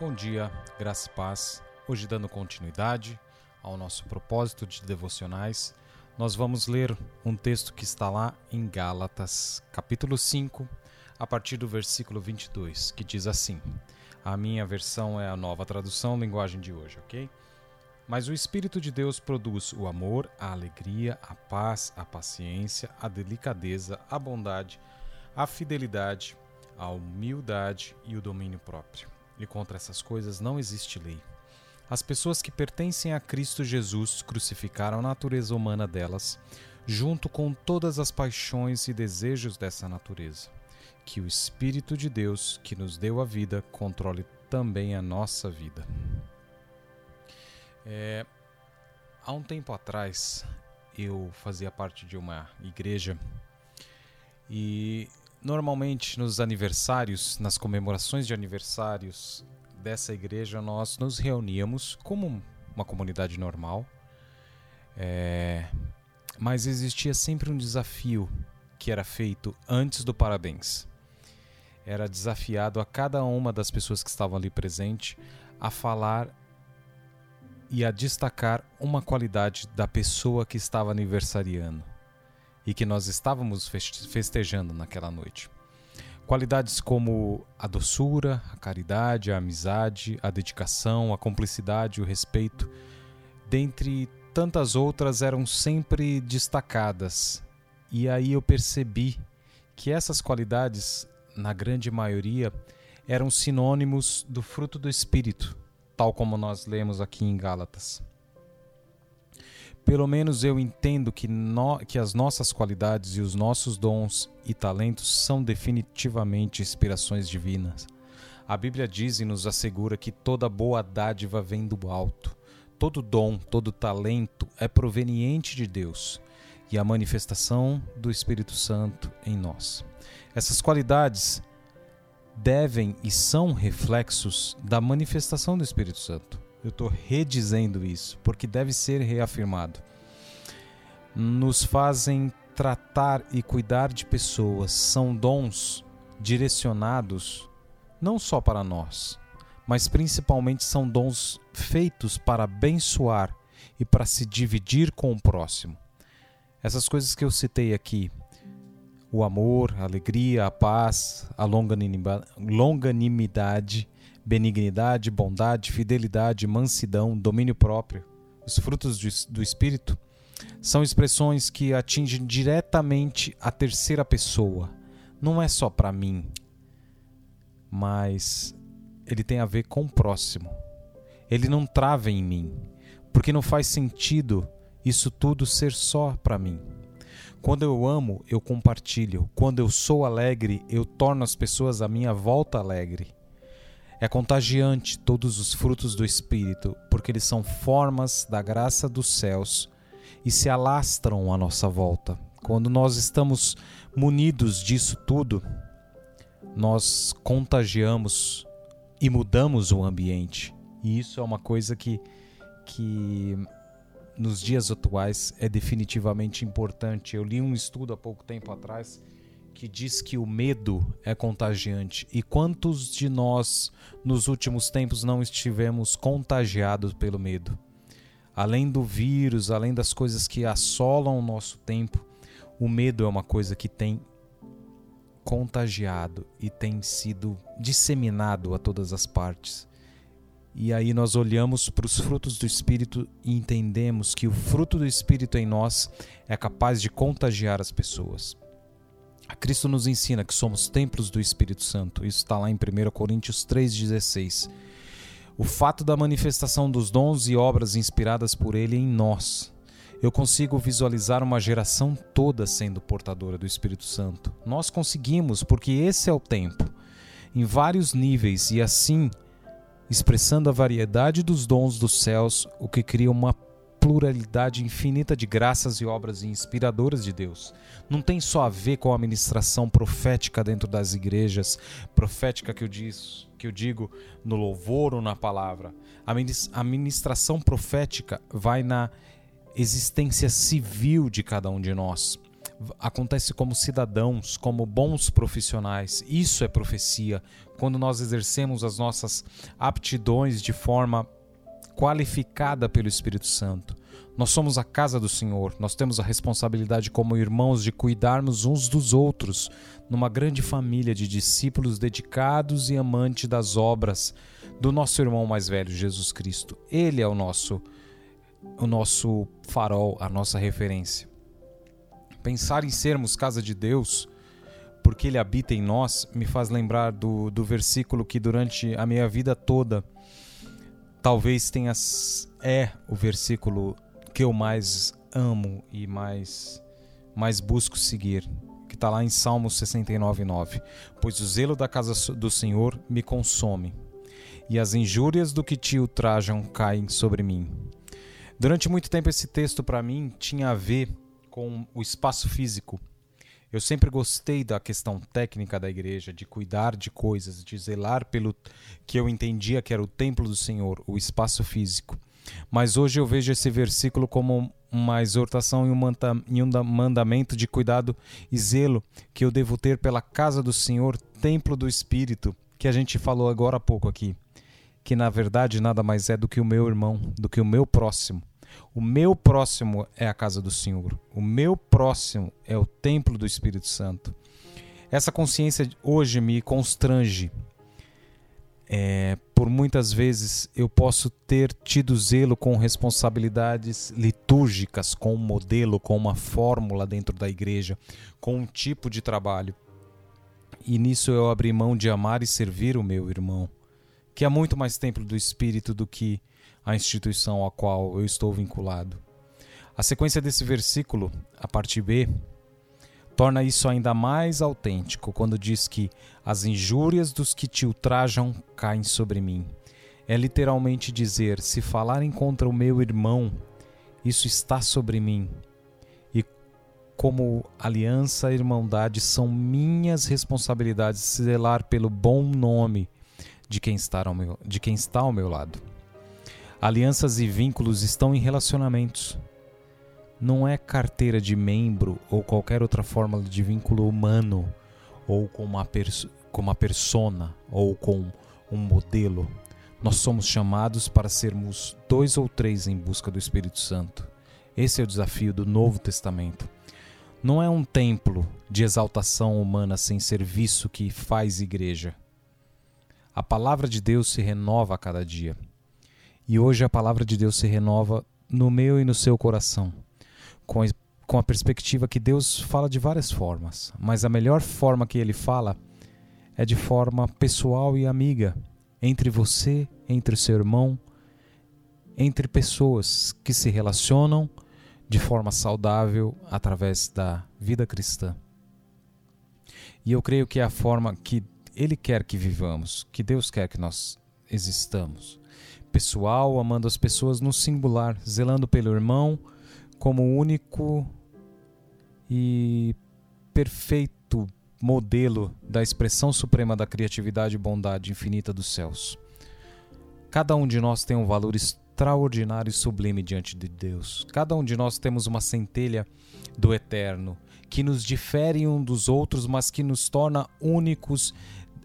Bom dia, graça e paz. Hoje, dando continuidade ao nosso propósito de devocionais, nós vamos ler um texto que está lá em Gálatas, capítulo 5, a partir do versículo 22, que diz assim: A minha versão é a nova tradução, linguagem de hoje, ok? Mas o Espírito de Deus produz o amor, a alegria, a paz, a paciência, a delicadeza, a bondade, a fidelidade, a humildade e o domínio próprio. E contra essas coisas não existe lei. As pessoas que pertencem a Cristo Jesus crucificaram a natureza humana delas, junto com todas as paixões e desejos dessa natureza. Que o Espírito de Deus, que nos deu a vida, controle também a nossa vida. É, há um tempo atrás, eu fazia parte de uma igreja e normalmente nos aniversários, nas comemorações de aniversários dessa igreja, nós nos reuníamos como uma comunidade normal, é, mas existia sempre um desafio que era feito antes do parabéns. Era desafiado a cada uma das pessoas que estavam ali presente a falar e a destacar uma qualidade da pessoa que estava aniversariando e que nós estávamos festejando naquela noite. Qualidades como a doçura, a caridade, a amizade, a dedicação, a cumplicidade, o respeito, dentre tantas outras, eram sempre destacadas. E aí eu percebi que essas qualidades, na grande maioria, eram sinônimos do fruto do Espírito, tal como nós lemos aqui em Gálatas. Pelo menos eu entendo que, no, que as nossas qualidades e os nossos dons e talentos são definitivamente inspirações divinas. A Bíblia diz e nos assegura que toda boa dádiva vem do alto. Todo dom, todo talento é proveniente de Deus e a manifestação do Espírito Santo em nós. Essas qualidades devem e são reflexos da manifestação do Espírito Santo. Eu estou redizendo isso, porque deve ser reafirmado. Nos fazem tratar e cuidar de pessoas, são dons direcionados não só para nós, mas principalmente são dons feitos para abençoar e para se dividir com o próximo. Essas coisas que eu citei aqui, o amor, a alegria, a paz, a longanimidade, benignidade, bondade, fidelidade, mansidão, domínio próprio, os frutos do Espírito, são expressões que atingem diretamente a terceira pessoa. Não é só para mim, mas ele tem a ver com o próximo. Ele não trava em mim, porque não faz sentido isso tudo ser só para mim. Quando eu amo, eu compartilho. Quando eu sou alegre, eu torno as pessoas à minha volta alegre. É contagiante todos os frutos do Espírito, porque eles são formas da graça dos céus e se alastram à nossa volta. Quando nós estamos munidos disso tudo, nós contagiamos e mudamos o ambiente. E isso é uma coisa que, que nos dias atuais é definitivamente importante. Eu li um estudo há pouco tempo atrás que diz que o medo é contagiante. E quantos de nós nos últimos tempos não estivemos contagiados pelo medo? Além do vírus, além das coisas que assolam o nosso tempo, o medo é uma coisa que tem contagiado e tem sido disseminado a todas as partes. E aí nós olhamos para os frutos do Espírito e entendemos que o fruto do Espírito em nós é capaz de contagiar as pessoas. A Cristo nos ensina que somos templos do Espírito Santo. Isso está lá em 1 Coríntios 3,16. O fato da manifestação dos dons e obras inspiradas por Ele em nós. Eu consigo visualizar uma geração toda sendo portadora do Espírito Santo. Nós conseguimos, porque esse é o tempo, em vários níveis, e assim expressando a variedade dos dons dos céus, o que cria uma pluralidade infinita de graças e obras inspiradoras de Deus. Não tem só a ver com a ministração profética dentro das igrejas, profética que eu, diz, que eu digo no louvor ou na palavra. A ministração profética vai na existência civil de cada um de nós. acontece como cidadãos, como bons profissionais. Isso é profecia. Quando nós exercemos as nossas aptidões de forma qualificada pelo Espírito Santo. Nós somos a casa do Senhor, nós temos a responsabilidade como irmãos de cuidarmos uns dos outros, numa grande família de discípulos dedicados e amantes das obras do nosso irmão mais velho, Jesus Cristo. Ele é o nosso o nosso farol, a nossa referência. Pensar em sermos casa de Deus, porque Ele habita em nós, me faz lembrar do, do versículo que durante a minha vida toda, talvez tenha é o versículo que eu mais amo e mais, mais busco seguir, que está lá em Salmo 69,9. Pois o zelo da casa do Senhor me consome, e as injúrias do que te ultrajam caem sobre mim. Durante muito tempo, esse texto para mim tinha a ver com o espaço físico. Eu sempre gostei da questão técnica da igreja, de cuidar de coisas, de zelar pelo que eu entendia que era o templo do Senhor, o espaço físico. Mas hoje eu vejo esse versículo como uma exortação e um mandamento de cuidado e zelo que eu devo ter pela casa do Senhor, templo do Espírito, que a gente falou agora há pouco aqui, que na verdade nada mais é do que o meu irmão, do que o meu próximo. O meu próximo é a casa do Senhor. O meu próximo é o templo do Espírito Santo. Essa consciência hoje me constrange. É, por muitas vezes eu posso ter tido zelo com responsabilidades litúrgicas, com um modelo, com uma fórmula dentro da igreja, com um tipo de trabalho. E nisso eu abri mão de amar e servir o meu irmão, que é muito mais templo do Espírito do que a instituição a qual eu estou vinculado. A sequência desse versículo, a parte B, torna isso ainda mais autêntico quando diz que as injúrias dos que te ultrajam caem sobre mim. É literalmente dizer: se falarem contra o meu irmão, isso está sobre mim. E como aliança e irmandade são minhas responsabilidades zelar pelo bom nome de quem está ao meu, de quem está ao meu lado. Alianças e vínculos estão em relacionamentos. Não é carteira de membro ou qualquer outra forma de vínculo humano, ou com uma, com uma persona, ou com um modelo. Nós somos chamados para sermos dois ou três em busca do Espírito Santo. Esse é o desafio do Novo Testamento. Não é um templo de exaltação humana sem serviço que faz igreja. A palavra de Deus se renova a cada dia. E hoje a palavra de Deus se renova no meu e no seu coração, com com a perspectiva que Deus fala de várias formas, mas a melhor forma que ele fala é de forma pessoal e amiga, entre você, entre seu irmão, entre pessoas que se relacionam de forma saudável através da vida cristã. E eu creio que é a forma que Ele quer que vivamos, que Deus quer que nós existamos pessoal, amando as pessoas no singular, zelando pelo irmão como único e perfeito modelo da expressão suprema da criatividade e bondade infinita dos céus. Cada um de nós tem um valor extraordinário e sublime diante de Deus. Cada um de nós temos uma centelha do eterno que nos difere um dos outros, mas que nos torna únicos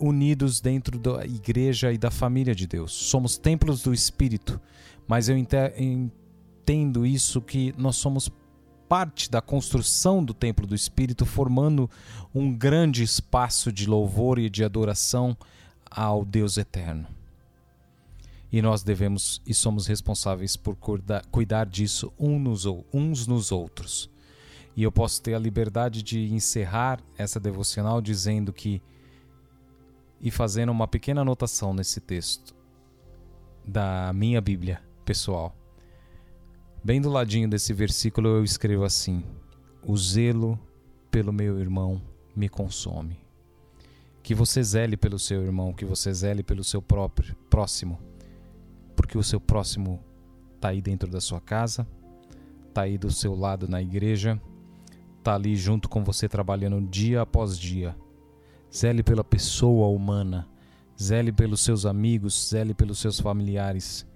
unidos dentro da igreja e da família de Deus. Somos templos do Espírito, mas eu entendo isso que nós somos parte da construção do templo do Espírito, formando um grande espaço de louvor e de adoração ao Deus eterno. E nós devemos e somos responsáveis por cuidar disso uns nos outros. E eu posso ter a liberdade de encerrar essa devocional dizendo que e fazendo uma pequena anotação nesse texto da minha Bíblia pessoal. Bem do ladinho desse versículo eu escrevo assim: O zelo pelo meu irmão me consome. Que você zele pelo seu irmão, que você zele pelo seu próprio próximo, porque o seu próximo está aí dentro da sua casa, está aí do seu lado na igreja, está ali junto com você trabalhando dia após dia Zele pela pessoa humana, zele pelos seus amigos, zele pelos seus familiares.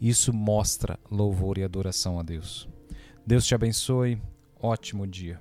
Isso mostra louvor e adoração a Deus. Deus te abençoe. Ótimo dia.